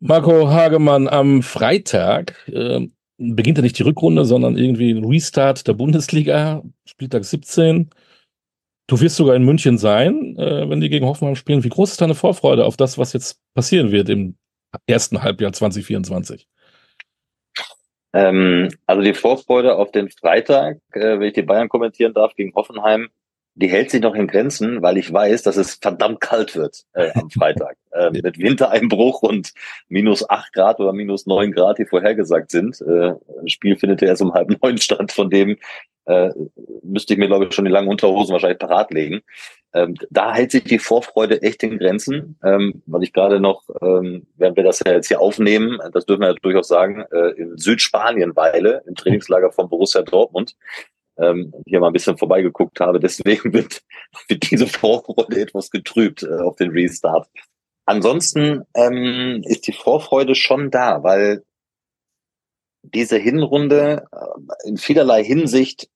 Marco Hagemann, am Freitag äh, beginnt ja nicht die Rückrunde, sondern irgendwie ein Restart der Bundesliga, Spieltag 17. Du wirst sogar in München sein, äh, wenn die gegen Hoffenheim spielen. Wie groß ist deine Vorfreude auf das, was jetzt passieren wird im ersten Halbjahr 2024? Ähm, also die Vorfreude auf den Freitag, äh, wenn ich die Bayern kommentieren darf, gegen Hoffenheim, die hält sich noch in Grenzen, weil ich weiß, dass es verdammt kalt wird äh, am Freitag. äh, mit Wintereinbruch und minus acht Grad oder minus neun Grad, die vorhergesagt sind. Äh, das Spiel findet ja erst um halb neun statt, von dem äh, müsste ich mir, glaube ich, schon die langen Unterhosen wahrscheinlich parat legen. Ähm, da hält sich die Vorfreude echt in Grenzen, ähm, weil ich gerade noch, ähm, während wir das ja jetzt hier aufnehmen, das dürfen wir ja durchaus sagen, äh, in Südspanien weile, im Trainingslager von Borussia Dortmund ähm, hier mal ein bisschen vorbeigeguckt habe. Deswegen wird, wird diese Vorfreude etwas getrübt äh, auf den Restart. Ansonsten ähm, ist die Vorfreude schon da, weil diese Hinrunde äh, in vielerlei Hinsicht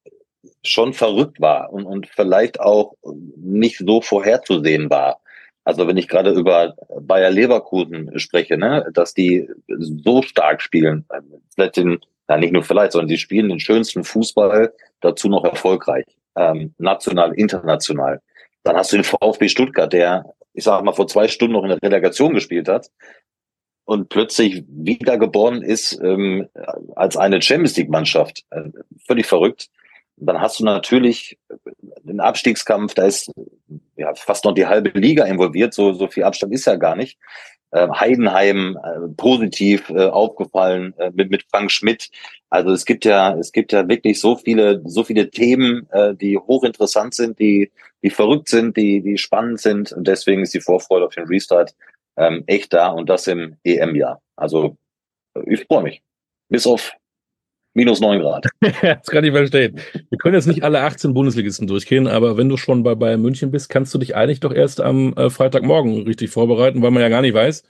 schon verrückt war und, und vielleicht auch nicht so vorherzusehen war. Also wenn ich gerade über Bayer Leverkusen spreche, ne, dass die so stark spielen, vielleicht den ja, nicht nur vielleicht, sondern sie spielen den schönsten Fußball, dazu noch erfolgreich, ähm, national, international. Dann hast du den VfB Stuttgart, der, ich sag mal, vor zwei Stunden noch in der Relegation gespielt hat und plötzlich wiedergeboren ist ähm, als eine Champions League-Mannschaft. Äh, völlig verrückt. Dann hast du natürlich den Abstiegskampf, da ist ja fast noch die halbe Liga involviert, so, so viel Abstand ist ja gar nicht äh, Heidenheim äh, positiv äh, aufgefallen äh, mit, mit Frank Schmidt. Also es gibt ja, es gibt ja wirklich so viele, so viele Themen, äh, die hochinteressant sind, die, die verrückt sind, die, die spannend sind. Und deswegen ist die Vorfreude auf den Restart ähm, echt da und das im EM-Jahr. Also ich freue mich. Bis auf minus neun Grad. das kann ich verstehen. Wir können jetzt nicht alle 18 Bundesligisten durchgehen, aber wenn du schon bei Bayern München bist, kannst du dich eigentlich doch erst am äh, Freitagmorgen richtig vorbereiten, weil man ja gar nicht weiß,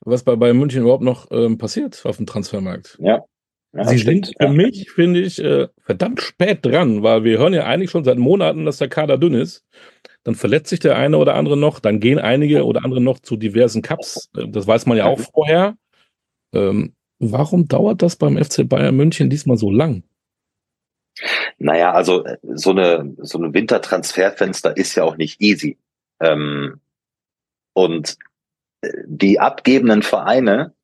was bei Bayern München überhaupt noch ähm, passiert auf dem Transfermarkt. Ja. ja Sie stimmt. sind für ja. mich, finde ich, äh, verdammt spät dran, weil wir hören ja eigentlich schon seit Monaten, dass der Kader dünn ist. Dann verletzt sich der eine oder andere noch, dann gehen einige oder andere noch zu diversen Cups. Das weiß man ja auch vorher. Ähm, Warum dauert das beim FC Bayern München diesmal so lang? Naja, also äh, so eine so ein Wintertransferfenster ist ja auch nicht easy. Ähm, und äh, die abgebenden Vereine,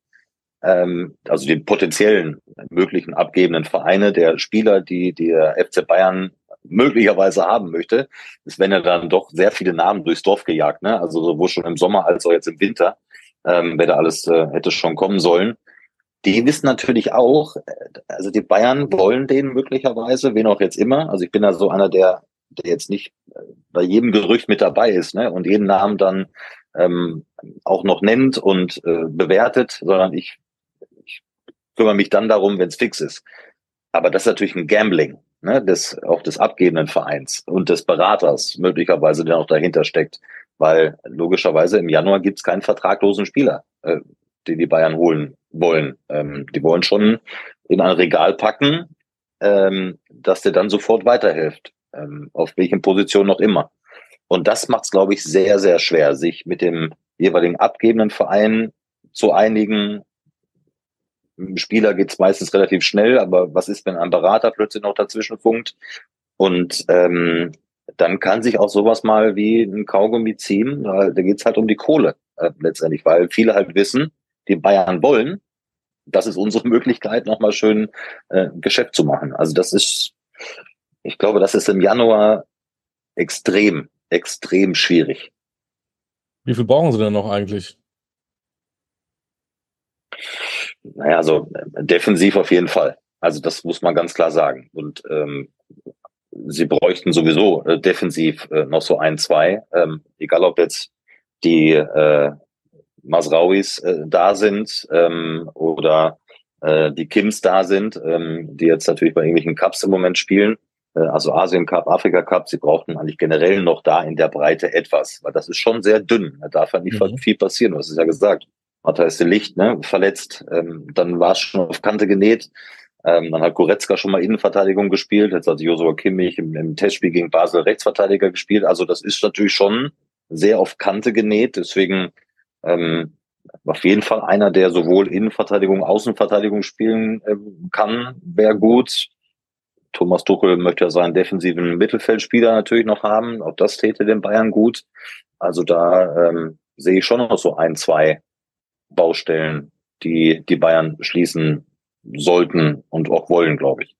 ähm, also die potenziellen möglichen abgebenden Vereine der Spieler, die der FC Bayern möglicherweise haben möchte, es werden ja dann doch sehr viele Namen durchs Dorf gejagt, ne? Also sowohl schon im Sommer als auch jetzt im Winter, ähm, wer da alles äh, hätte schon kommen sollen die wissen natürlich auch, also die Bayern wollen den möglicherweise, wen auch jetzt immer. Also ich bin da so einer, der, der jetzt nicht äh, bei jedem Gerücht mit dabei ist ne? und jeden Namen dann ähm, auch noch nennt und äh, bewertet, sondern ich, ich kümmere mich dann darum, wenn es fix ist. Aber das ist natürlich ein Gambling, ne? des, auch des abgebenden Vereins und des Beraters möglicherweise, der noch dahinter steckt. Weil logischerweise im Januar gibt es keinen vertraglosen Spieler, äh, den die Bayern holen wollen. Ähm, die wollen schon in ein Regal packen, ähm, dass der dann sofort weiterhilft, ähm, auf welchen Positionen noch immer. Und das macht es, glaube ich, sehr, sehr schwer, sich mit dem jeweiligen abgebenden Verein zu einigen. Im Spieler geht es meistens relativ schnell, aber was ist, wenn ein Berater plötzlich noch dazwischen funkt? Und ähm, dann kann sich auch sowas mal wie ein Kaugummi ziehen. Da geht es halt um die Kohle äh, letztendlich, weil viele halt wissen, die Bayern wollen, das ist unsere Möglichkeit, nochmal schön äh, Geschäft zu machen. Also das ist, ich glaube, das ist im Januar extrem, extrem schwierig. Wie viel brauchen Sie denn noch eigentlich? Naja, also äh, defensiv auf jeden Fall. Also das muss man ganz klar sagen. Und ähm, sie bräuchten sowieso äh, defensiv äh, noch so ein, zwei. Ähm, egal ob jetzt die äh, Masrauis äh, da sind ähm, oder äh, die Kims da sind, ähm, die jetzt natürlich bei irgendwelchen Cups im Moment spielen, äh, also Asien Cup, Afrika Cup, sie brauchten eigentlich generell noch da in der Breite etwas, weil das ist schon sehr dünn. Da darf ja nicht mhm. viel passieren, du hast es ja gesagt. Matthäus de Licht, ne, verletzt, ähm, dann war es schon auf Kante genäht. Ähm, dann hat Goretzka schon mal Innenverteidigung gespielt. Jetzt hat Josua Kimmich im, im Testspiel gegen Basel Rechtsverteidiger gespielt. Also das ist natürlich schon sehr auf Kante genäht. Deswegen ähm, auf jeden Fall einer, der sowohl Innenverteidigung, Außenverteidigung spielen äh, kann, wäre gut. Thomas Tuchel möchte ja seinen defensiven Mittelfeldspieler natürlich noch haben. Auch das täte den Bayern gut. Also da ähm, sehe ich schon noch so ein, zwei Baustellen, die die Bayern schließen sollten und auch wollen, glaube ich.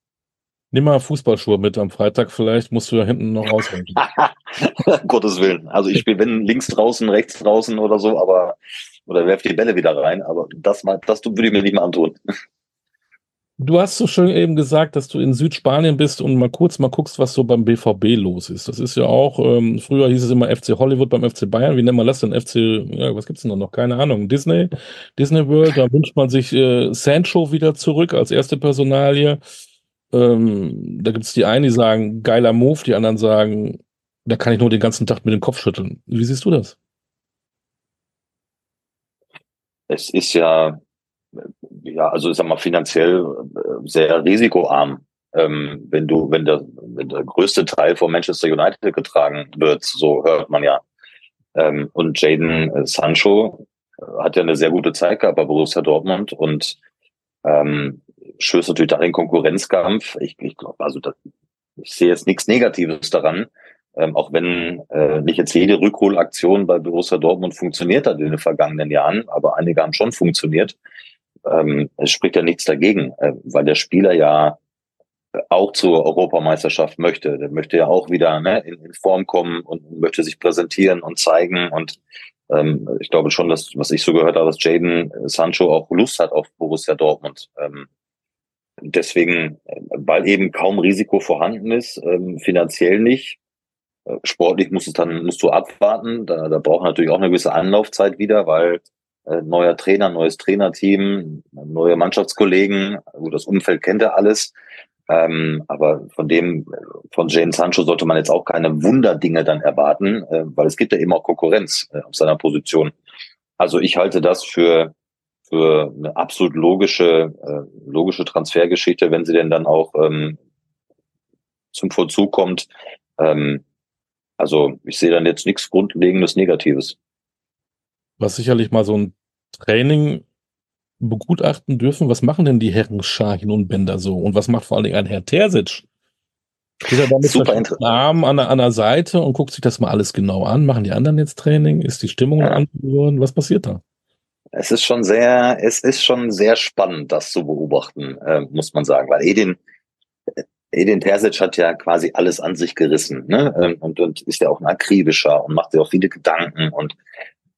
Nimm mal Fußballschuhe mit am Freitag, vielleicht musst du da hinten noch ausrenken. Gottes Willen. Also ich spiele, wenn links draußen, rechts draußen oder so, aber oder werf die Bälle wieder rein, aber das mal, das würde ich mir nicht mal antun. Du hast so schön eben gesagt, dass du in Südspanien bist und mal kurz mal guckst, was so beim BVB los ist. Das ist ja auch, ähm, früher hieß es immer FC Hollywood beim FC Bayern. Wie nennt man das denn? FC, ja, was gibt's denn noch? Keine Ahnung. Disney, Disney World, da wünscht man sich äh, Sancho wieder zurück als erste Personalie. Ähm, da gibt's die einen, die sagen, geiler Move, die anderen sagen, da kann ich nur den ganzen Tag mit dem Kopf schütteln. Wie siehst du das? Es ist ja ja, also ich sag mal, finanziell äh, sehr risikoarm. Ähm, wenn du, wenn der, wenn der größte Teil von Manchester United getragen wird, so hört man ja. Ähm, und Jaden äh, Sancho äh, hat ja eine sehr gute Zeit gehabt bei Borussia Dortmund und ähm, stößt natürlich da den Konkurrenzkampf. Ich, ich glaube, also das, ich sehe jetzt nichts Negatives daran, ähm, auch wenn äh, nicht jetzt jede Rückholaktion bei Borussia Dortmund funktioniert hat in den vergangenen Jahren, aber einige haben schon funktioniert ähm, es spricht ja nichts dagegen, äh, weil der Spieler ja auch zur Europameisterschaft möchte. Der möchte ja auch wieder ne, in, in Form kommen und möchte sich präsentieren und zeigen. Und ähm, ich glaube schon, dass, was ich so gehört habe, dass Jaden Sancho auch Lust hat auf Borussia Dortmund. Ähm, deswegen, äh, weil eben kaum Risiko vorhanden ist, ähm, finanziell nicht. Äh, sportlich muss es dann, musst du abwarten. Da, da braucht natürlich auch eine gewisse Anlaufzeit wieder, weil äh, neuer Trainer, neues Trainerteam, neue Mannschaftskollegen. Gut, das Umfeld kennt er alles. Ähm, aber von dem, von Jane Sancho sollte man jetzt auch keine Wunderdinge dann erwarten, äh, weil es gibt ja immer auch Konkurrenz äh, auf seiner Position. Also ich halte das für, für eine absolut logische, äh, logische Transfergeschichte, wenn sie denn dann auch ähm, zum Vollzug kommt. Ähm, also ich sehe dann jetzt nichts Grundlegendes Negatives. Was sicherlich mal so ein Training begutachten dürfen, was machen denn die Herren Schahin und Bender so? Und was macht vor allen Dingen ein Herr Terzic? Steht er da mit Super Arm an der, an der Seite und guckt sich das mal alles genau an? Machen die anderen jetzt Training? Ist die Stimmung ja. geworden? Was passiert da? Es ist schon sehr, es ist schon sehr spannend, das zu beobachten, äh, muss man sagen, weil Edin, Edin Terzic hat ja quasi alles an sich gerissen, ne? Ähm, und, und ist ja auch ein akribischer und macht sich auch viele Gedanken und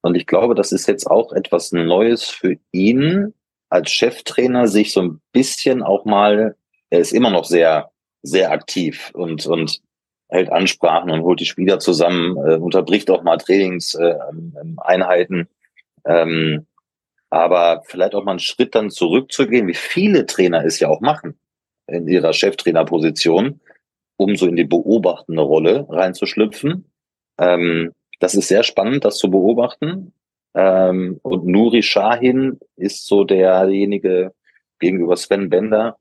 und ich glaube, das ist jetzt auch etwas Neues für ihn als Cheftrainer, sich so ein bisschen auch mal, er ist immer noch sehr, sehr aktiv und, und hält Ansprachen und holt die Spieler zusammen, äh, unterbricht auch mal Trainingseinheiten. Äh, ähm, aber vielleicht auch mal einen Schritt dann zurückzugehen, wie viele Trainer es ja auch machen in ihrer Cheftrainerposition, um so in die beobachtende Rolle reinzuschlüpfen. Ähm, das ist sehr spannend, das zu beobachten. Ähm, und Nuri Shahin ist so derjenige gegenüber Sven Bender,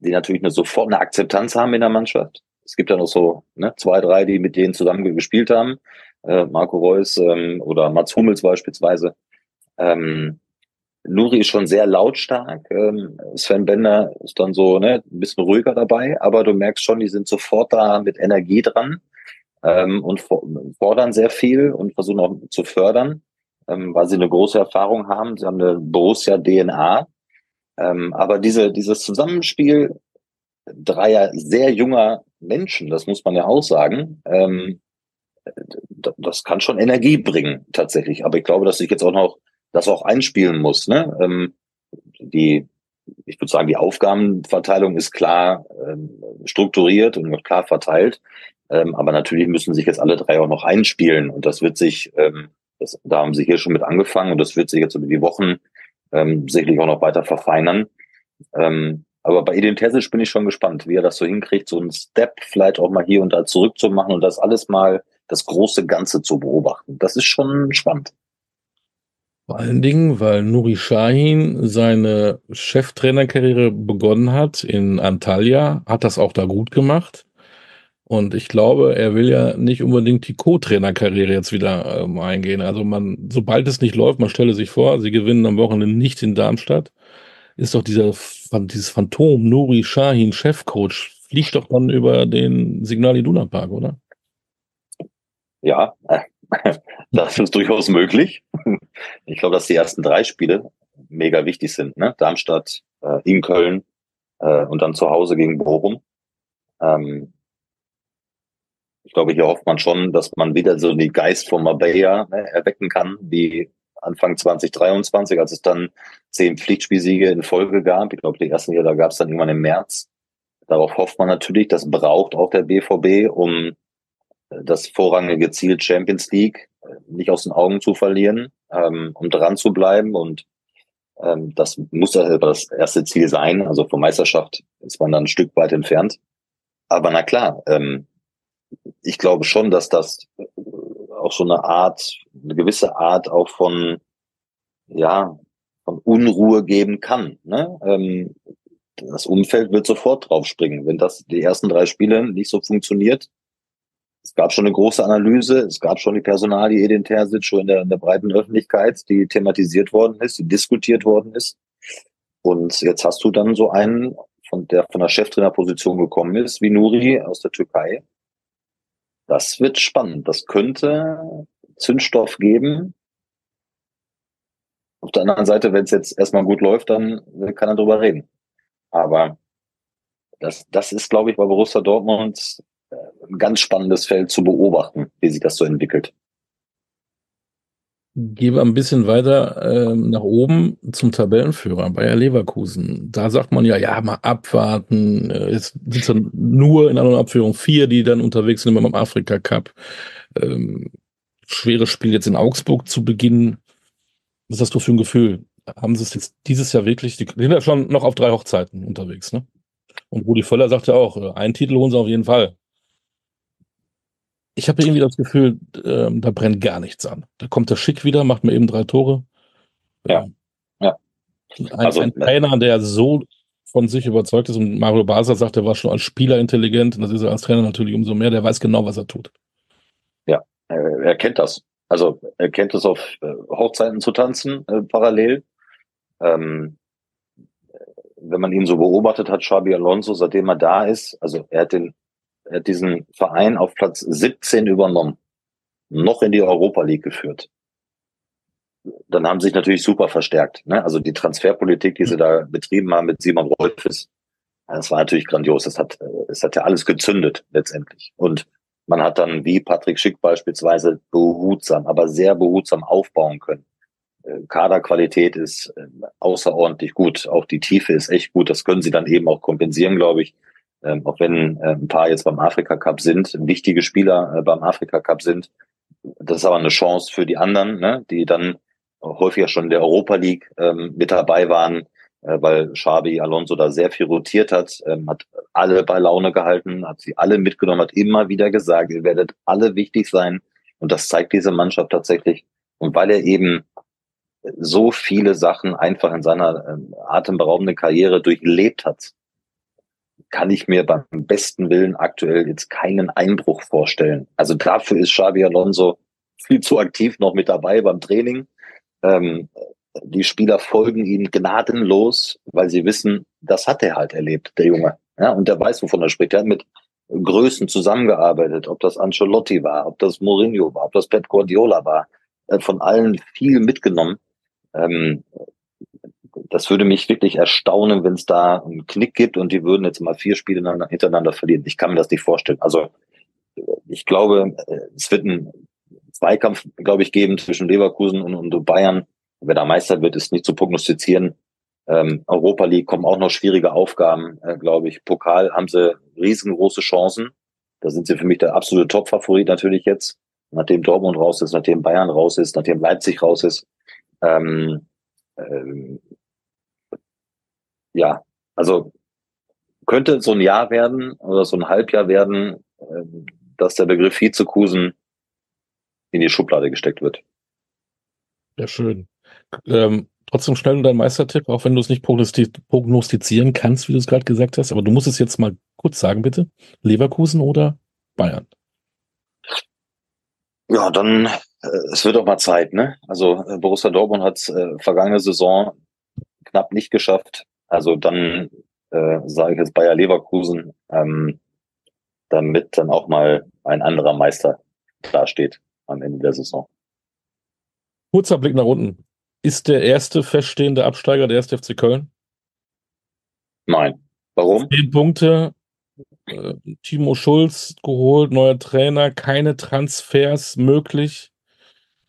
die natürlich eine sofort eine Akzeptanz haben in der Mannschaft. Es gibt ja noch so ne, zwei, drei, die mit denen zusammen gespielt haben. Äh, Marco Reus ähm, oder Mats Hummels beispielsweise. Ähm, Nuri ist schon sehr lautstark. Ähm, Sven Bender ist dann so ne, ein bisschen ruhiger dabei, aber du merkst schon, die sind sofort da mit Energie dran ähm, und fordern sehr viel und versuchen auch zu fördern, ähm, weil sie eine große Erfahrung haben. Sie haben eine Borussia-DNA. Ähm, aber diese, dieses Zusammenspiel dreier sehr junger Menschen, das muss man ja auch sagen, ähm, das kann schon Energie bringen tatsächlich. Aber ich glaube, dass ich jetzt auch noch das auch einspielen muss. Ne? Ähm, die, ich würde sagen, die Aufgabenverteilung ist klar ähm, strukturiert und klar verteilt. Ähm, aber natürlich müssen sich jetzt alle drei auch noch einspielen und das wird sich, ähm, das, da haben sie hier schon mit angefangen und das wird sich jetzt über die Wochen ähm, sicherlich auch noch weiter verfeinern. Ähm, aber bei Edin bin ich schon gespannt, wie er das so hinkriegt, so einen Step vielleicht auch mal hier und da zurückzumachen und das alles mal das große Ganze zu beobachten. Das ist schon spannend. Vor allen Dingen, weil Nuri Shahin seine Cheftrainerkarriere begonnen hat in Antalya, hat das auch da gut gemacht Und ich glaube, er will ja nicht unbedingt die Co-Trainer-Karriere jetzt wieder ähm, eingehen. Also man, sobald es nicht läuft, man stelle sich vor, sie gewinnen am Wochenende nicht in Darmstadt, ist doch dieser, dieses Phantom Nuri Shahin, Chefcoach, fliegt doch dann über den Signal Iduna Park, oder? Ja, das ist durchaus möglich. Ich glaube, dass die ersten drei Spiele mega wichtig sind. Ne? Darmstadt, äh, in Köln äh, und dann zu Hause gegen Bochum. Ähm, ich glaube, hier hofft man schon, dass man wieder so die Geist von Marbella ne, erwecken kann, wie Anfang 2023, als es dann zehn Pflichtspielsiege in Folge gab. Ich glaube, die ersten hier, da gab es dann irgendwann im März. Darauf hofft man natürlich, das braucht auch der BVB, um das vorrangige Ziel Champions League nicht aus den Augen zu verlieren, ähm, um dran zu bleiben. Und ähm, das muss das erste Ziel sein. Also von Meisterschaft ist man dann ein Stück weit entfernt. Aber na klar, ähm, ich glaube schon, dass das auch so eine Art, eine gewisse Art auch von, ja, von Unruhe geben kann. Ne? Ähm, das Umfeld wird sofort draufspringen. Wenn das die ersten drei Spiele nicht so funktioniert, es gab schon eine große Analyse, es gab schon die Personalie Edin Terzic schon in der, in der breiten Öffentlichkeit, die thematisiert worden ist, die diskutiert worden ist. Und jetzt hast du dann so einen, von der von der Cheftrainerposition gekommen ist, wie Nuri aus der Türkei. Das wird spannend. Das könnte Zündstoff geben. Auf der anderen Seite, wenn es jetzt erstmal gut läuft, dann kann er drüber reden. Aber das, das ist, glaube ich, bei Borussia Dortmund ein ganz spannendes Feld zu beobachten, wie sich das so entwickelt. Gehen ein bisschen weiter äh, nach oben zum Tabellenführer Bayer Leverkusen. Da sagt man ja, ja, mal abwarten. Jetzt sind es nur in einer Abführung vier, die dann unterwegs sind beim Afrika Cup. Ähm, schweres Spiel jetzt in Augsburg zu Beginn. Was hast du für ein Gefühl? Haben sie es jetzt dieses Jahr wirklich? Die sind ja schon noch auf drei Hochzeiten unterwegs, ne? Und Rudi Völler sagt ja auch, äh, einen Titel holen sie auf jeden Fall ich habe irgendwie das Gefühl, äh, da brennt gar nichts an. Da kommt der Schick wieder, macht mir eben drei Tore. Ja. ja. Ein, also, ein Trainer, der so von sich überzeugt ist und Mario Basler sagt, er war schon als Spieler intelligent und das ist er als Trainer natürlich umso mehr, der weiß genau, was er tut. Ja, er, kennt das. Also er kennt es auf äh, Hochzeiten zu tanzen äh, parallel. Ähm, wenn man ihn so beobachtet hat, Xabi Alonso, seitdem er da ist, also er hat den diesen Verein auf Platz 17 übernommen, noch in die Europa League geführt. Dann haben sich natürlich super verstärkt. Ne? Also die Transferpolitik, die sie da betrieben haben mit Simon Rolfes, das war natürlich grandios. Es hat, es hat ja alles gezündet letztendlich. Und man hat dann wie Patrick Schick beispielsweise behutsam, aber sehr behutsam aufbauen können. Äh, Kaderqualität ist äh, außerordentlich gut. Auch die Tiefe ist echt gut. Das können sie dann eben auch kompensieren, glaube ich ähm, auch wenn äh, ein paar jetzt beim Afrika Cup sind, wichtige Spieler äh, beim Afrika Cup sind. Das ist aber eine Chance für die anderen, ne, die dann häufiger schon in der Europa League ähm, mit dabei waren, äh, weil Xabi Alonso da sehr viel rotiert hat, ähm, hat alle bei Laune gehalten, hat sie alle mitgenommen, hat immer wieder gesagt, ihr werdet alle wichtig sein. Und das zeigt diese Mannschaft tatsächlich. Und weil er eben so viele Sachen einfach in seiner ähm, atemberaubenden Karriere durchlebt hat, kann ich mir beim besten Willen aktuell jetzt keinen Einbruch vorstellen. Also dafür ist Xabi Alonso viel zu aktiv noch mit dabei beim Training. Ähm, die Spieler folgen ihm gnadenlos, weil sie wissen, das hat er halt erlebt, der Junge. Ja, und der weiß, wovon er spricht. Er hat mit Größen zusammengearbeitet, ob das Ancelotti war, ob das Mourinho war, ob das Pep Guardiola war, von allen viel mitgenommen. Ähm, das würde mich wirklich erstaunen, wenn es da einen Knick gibt und die würden jetzt mal vier Spiele hintereinander verlieren. Ich kann mir das nicht vorstellen. Also ich glaube, es wird einen Zweikampf, glaube ich, geben zwischen Leverkusen und, und Bayern. Wer da Meister wird, ist nicht zu prognostizieren. Ähm, Europa League kommen auch noch schwierige Aufgaben, äh, glaube ich. Pokal haben sie riesengroße Chancen. Da sind sie für mich der absolute Top-Favorit natürlich jetzt. Nachdem Dortmund raus ist, nachdem Bayern raus ist, nachdem Leipzig raus ist. Ähm, ähm, ja, also könnte so ein Jahr werden oder so ein Halbjahr werden, ähm, dass der Begriff Vizekusen in die Schublade gesteckt wird. Ja, schön. Ähm, trotzdem schnell dein Meistertipp, auch wenn du es nicht prognostizieren kannst, wie du es gerade gesagt hast, aber du musst es jetzt mal kurz sagen, bitte. Leverkusen oder Bayern. Ja, dann, äh, es wird auch mal Zeit, ne? Also äh, Borussia Dortmund hat äh, vergangene Saison knapp nicht geschafft. Also dann äh, sage ich jetzt Bayer Leverkusen, ähm, damit dann auch mal ein anderer Meister dasteht am Ende der Saison. Kurzer Blick nach unten. Ist der erste feststehende Absteiger der erste FC Köln? Nein. Warum? Zehn Punkte, äh, Timo Schulz geholt, neuer Trainer, keine Transfers möglich.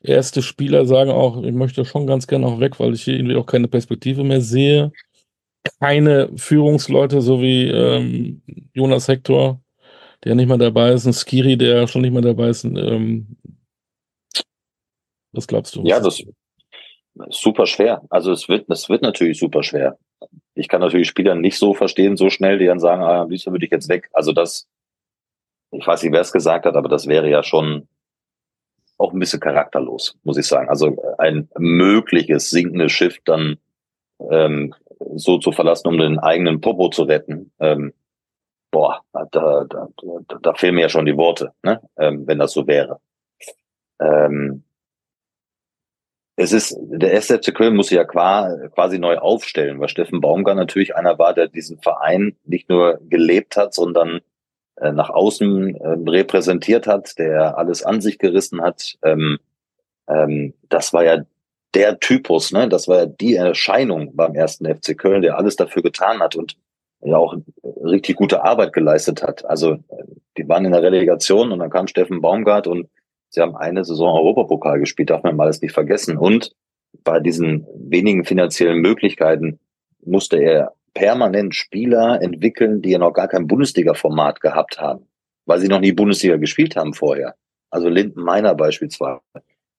Erste Spieler sagen auch, ich möchte schon ganz gerne auch weg, weil ich hier irgendwie auch keine Perspektive mehr sehe. Keine Führungsleute, so wie ähm, Jonas Hector, der nicht mehr dabei ist, ein Skiri, der schon nicht mehr dabei ist. Ähm, was glaubst du? Ja, das ist super schwer. Also es wird, es wird natürlich super schwer ich kann natürlich Spieler nicht so verstehen, so schnell, die dann sagen, ah, am liebsten würde ich jetzt weg. Also das, ich weiß nicht, wer es gesagt hat, aber das wäre ja schon auch ein bisschen charakterlos, muss ich sagen. Also ein mögliches sinkendes Schiff dann ähm, so zu verlassen, um den eigenen Popo zu retten. Ähm, boah, da, da, da, da fehlen mir ja schon die Worte, ne? ähm, wenn das so wäre. Ähm, es ist, der erste Köln muss sich ja quasi neu aufstellen, weil Steffen Baumgart natürlich einer war, der diesen Verein nicht nur gelebt hat, sondern äh, nach außen äh, repräsentiert hat, der alles an sich gerissen hat. Ähm, ähm, das war ja der Typus, ne? Das war ja die Erscheinung beim ersten FC Köln, der alles dafür getan hat und ja auch richtig gute Arbeit geleistet hat. Also die waren in der Relegation und dann kam Steffen Baumgart und Sie haben eine Saison Europapokal gespielt, darf man mal das nicht vergessen. Und bei diesen wenigen finanziellen Möglichkeiten musste er permanent Spieler entwickeln, die ja noch gar kein Bundesliga-Format gehabt haben, weil sie noch nie Bundesliga gespielt haben vorher. Also Linden Meiner beispielsweise,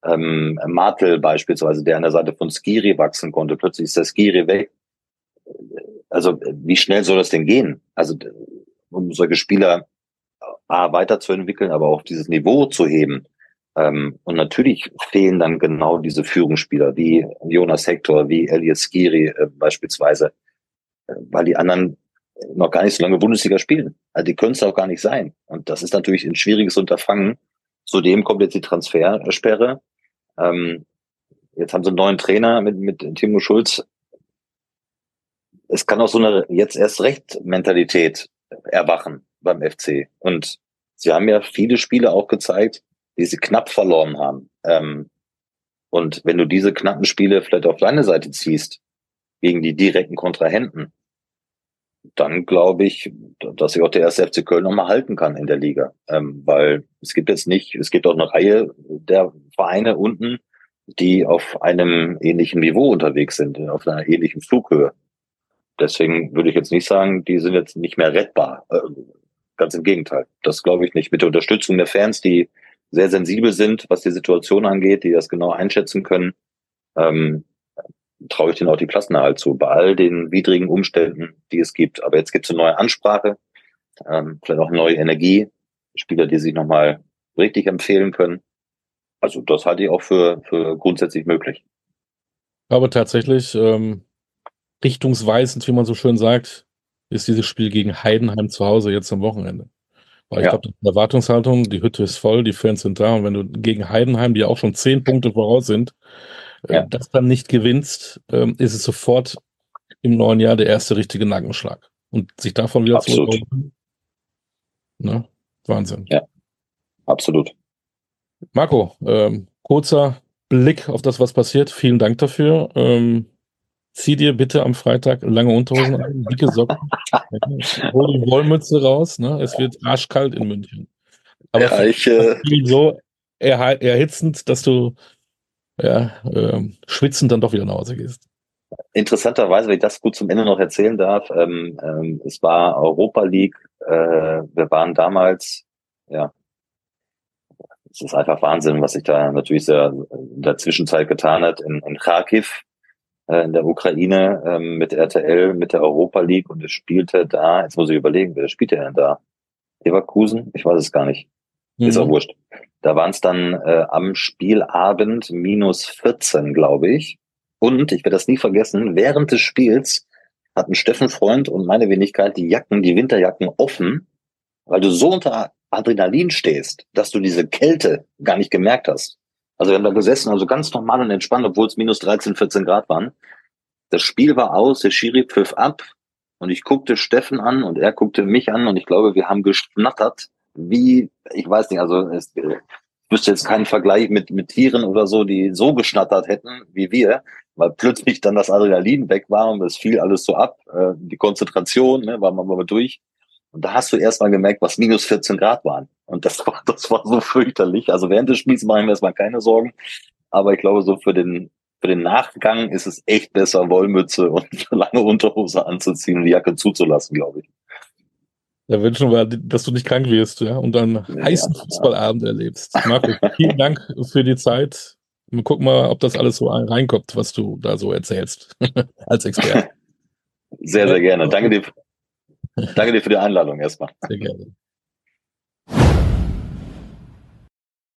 ähm, Martel beispielsweise, der an der Seite von Skiri wachsen konnte. Plötzlich ist der Skiri weg. Also wie schnell soll das denn gehen? Also um solche Spieler A, weiterzuentwickeln, aber auch dieses Niveau zu heben. Ähm, und natürlich fehlen dann genau diese Führungsspieler wie Jonas Hector, wie Elias Skiri äh, beispielsweise, äh, weil die anderen noch gar nicht so lange Bundesliga spielen. Also die können es auch gar nicht sein. Und das ist natürlich ein schwieriges Unterfangen. Zudem kommt jetzt die Transfersperre. Ähm, jetzt haben sie einen neuen Trainer mit, mit Timo Schulz. Es kann auch so eine jetzt erst recht Mentalität erwachen beim FC. Und sie haben ja viele Spiele auch gezeigt, die sie knapp verloren haben. Ähm, und wenn du diese knappen Spiele vielleicht auf deine Seite ziehst, gegen die direkten Kontrahenten, dann glaube ich, dass sich auch der erste FC Köln nochmal halten kann in der Liga. Ähm, weil es gibt jetzt nicht, es gibt auch eine Reihe der Vereine unten, die auf einem ähnlichen Niveau unterwegs sind, auf einer ähnlichen Flughöhe. Deswegen würde ich jetzt nicht sagen, die sind jetzt nicht mehr rettbar. Äh, ganz im Gegenteil. Das glaube ich nicht. Mit der Unterstützung der Fans, die sehr sensibel sind, was die Situation angeht, die das genau einschätzen können, ähm, traue ich denen auch die Klassenerhalt zu, bei all den widrigen Umständen, die es gibt. Aber jetzt gibt es eine neue Ansprache, ähm, vielleicht auch neue Energie, Spieler, die sich nochmal richtig empfehlen können. Also das halte ich auch für, für grundsätzlich möglich. Aber tatsächlich ähm, richtungsweisend, wie man so schön sagt, ist dieses Spiel gegen Heidenheim zu Hause jetzt am Wochenende. Weil ich ja. glaube, die Erwartungshaltung, die Hütte ist voll, die Fans sind da. Und wenn du gegen Heidenheim, die auch schon zehn Punkte voraus sind, ja. äh, das dann nicht gewinnst, äh, ist es sofort im neuen Jahr der erste richtige Nackenschlag. Und sich davon wieder zu ne? Wahnsinn. Ja, absolut. Marco, ähm, kurzer Blick auf das, was passiert. Vielen Dank dafür. Ähm, zieh dir bitte am Freitag lange Unterhosen an, dicke Socken, hol die Wollmütze raus, ne? Es wird arschkalt in München. Aber ja, ich, äh, so er, erhitzend, dass du ja, äh, schwitzend dann doch wieder nach Hause gehst. Interessanterweise, wenn ich das gut zum Ende noch erzählen darf, ähm, ähm, es war Europa League, äh, wir waren damals, ja, es ist einfach Wahnsinn, was sich da natürlich sehr in der Zwischenzeit getan hat in, in Kharkiv, äh, in der Ukraine ähm, mit RTL, mit der Europa League und es spielte da, jetzt muss ich überlegen, wer spielte denn da? Leverkusen? Ich weiß es gar nicht. Mhm. Ist auch wurscht. Da waren es dann äh, am Spielabend minus 14, glaube ich. Und ich werde das nie vergessen, während des Spiels hatten Steffen Freund und meine Wenigkeit die Jacken, die Winterjacken offen, weil du so unter Adrenalin stehst, dass du diese Kälte gar nicht gemerkt hast. Also wir haben da gesessen, also ganz normal und entspannt, obwohl es minus 13, 14 Grad waren. Das Spiel war aus, der Schiri pfiff ab und ich guckte Steffen an und er guckte mich an und ich glaube, wir haben geschnattert, wie, ich weiß nicht, also es, ich wüsste jetzt keinen Vergleich mit, mit Tieren oder so, die so geschnattert hätten wie wir, weil plötzlich dann das Adrenalin weg war und es fiel alles so ab, äh, die Konzentration, ne, war man mal durch. Und da hast du erst mal gemerkt, was minus 14 Grad waren. Und das war, das war so fürchterlich. Also während des Spiels mache ich mir erstmal keine Sorgen. Aber ich glaube, so für den, für den Nachgang ist es echt besser, Wollmütze und lange Unterhose anzuziehen und die Jacke zuzulassen, glaube ich. Da wünschen wir, dass du nicht krank wirst, ja, und ja, heißen Fußballabend ja. erlebst. Marco, vielen Dank für die Zeit. Wir gucken mal, ob das alles so reinkommt, was du da so erzählst, als Experte. Sehr, sehr gerne. Danke dir, danke dir für die Einladung erstmal. Sehr gerne.